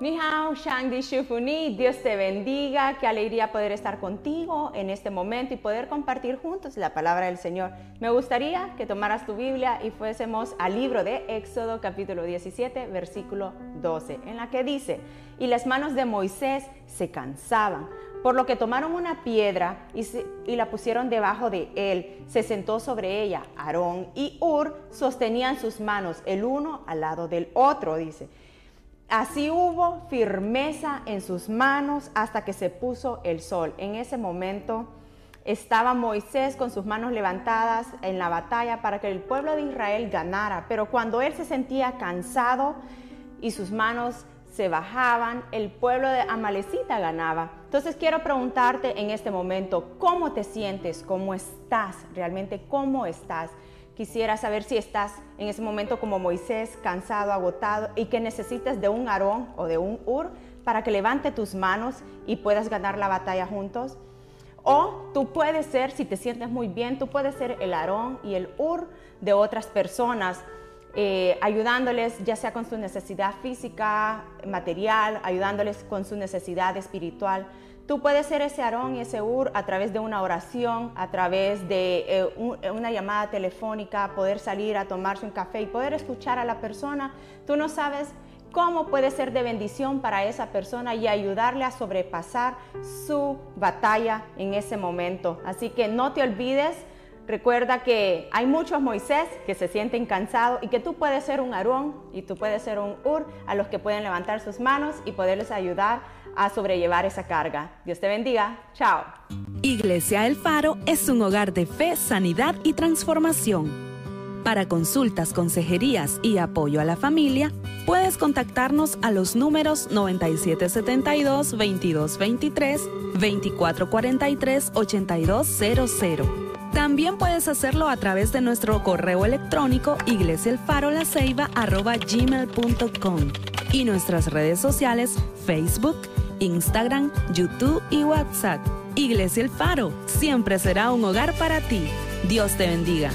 Ni hao, Shufuni, Dios te bendiga, qué alegría poder estar contigo en este momento y poder compartir juntos la palabra del Señor. Me gustaría que tomaras tu Biblia y fuésemos al libro de Éxodo capítulo 17, versículo 12, en la que dice, y las manos de Moisés se cansaban, por lo que tomaron una piedra y, y la pusieron debajo de él, se sentó sobre ella Aarón y Ur sostenían sus manos el uno al lado del otro, dice. Así hubo firmeza en sus manos hasta que se puso el sol. En ese momento estaba Moisés con sus manos levantadas en la batalla para que el pueblo de Israel ganara. Pero cuando él se sentía cansado y sus manos se bajaban, el pueblo de Amalecita ganaba. Entonces quiero preguntarte en este momento, ¿cómo te sientes? ¿Cómo estás? ¿Realmente cómo estás? Quisiera saber si estás en ese momento como Moisés, cansado, agotado y que necesitas de un Aarón o de un Ur para que levante tus manos y puedas ganar la batalla juntos. O tú puedes ser, si te sientes muy bien, tú puedes ser el Aarón y el Ur de otras personas, eh, ayudándoles ya sea con su necesidad física, material, ayudándoles con su necesidad espiritual. Tú puedes ser ese Aarón y ese Ur a través de una oración, a través de eh, eh, una llamada telefónica, poder salir a tomarse un café y poder escuchar a la persona. Tú no sabes cómo puede ser de bendición para esa persona y ayudarle a sobrepasar su batalla en ese momento. Así que no te olvides. Recuerda que hay muchos Moisés que se sienten cansados y que tú puedes ser un Aarón y tú puedes ser un Ur a los que pueden levantar sus manos y poderles ayudar a sobrellevar esa carga. Dios te bendiga. Chao. Iglesia El Faro es un hogar de fe, sanidad y transformación. Para consultas, consejerías y apoyo a la familia, puedes contactarnos a los números 9772-2223, 2443-8200. También puedes hacerlo a través de nuestro correo electrónico iglesiaelfarolaceiba.gmail.com y nuestras redes sociales Facebook, Instagram, YouTube y WhatsApp. Iglesia El Faro siempre será un hogar para ti. Dios te bendiga.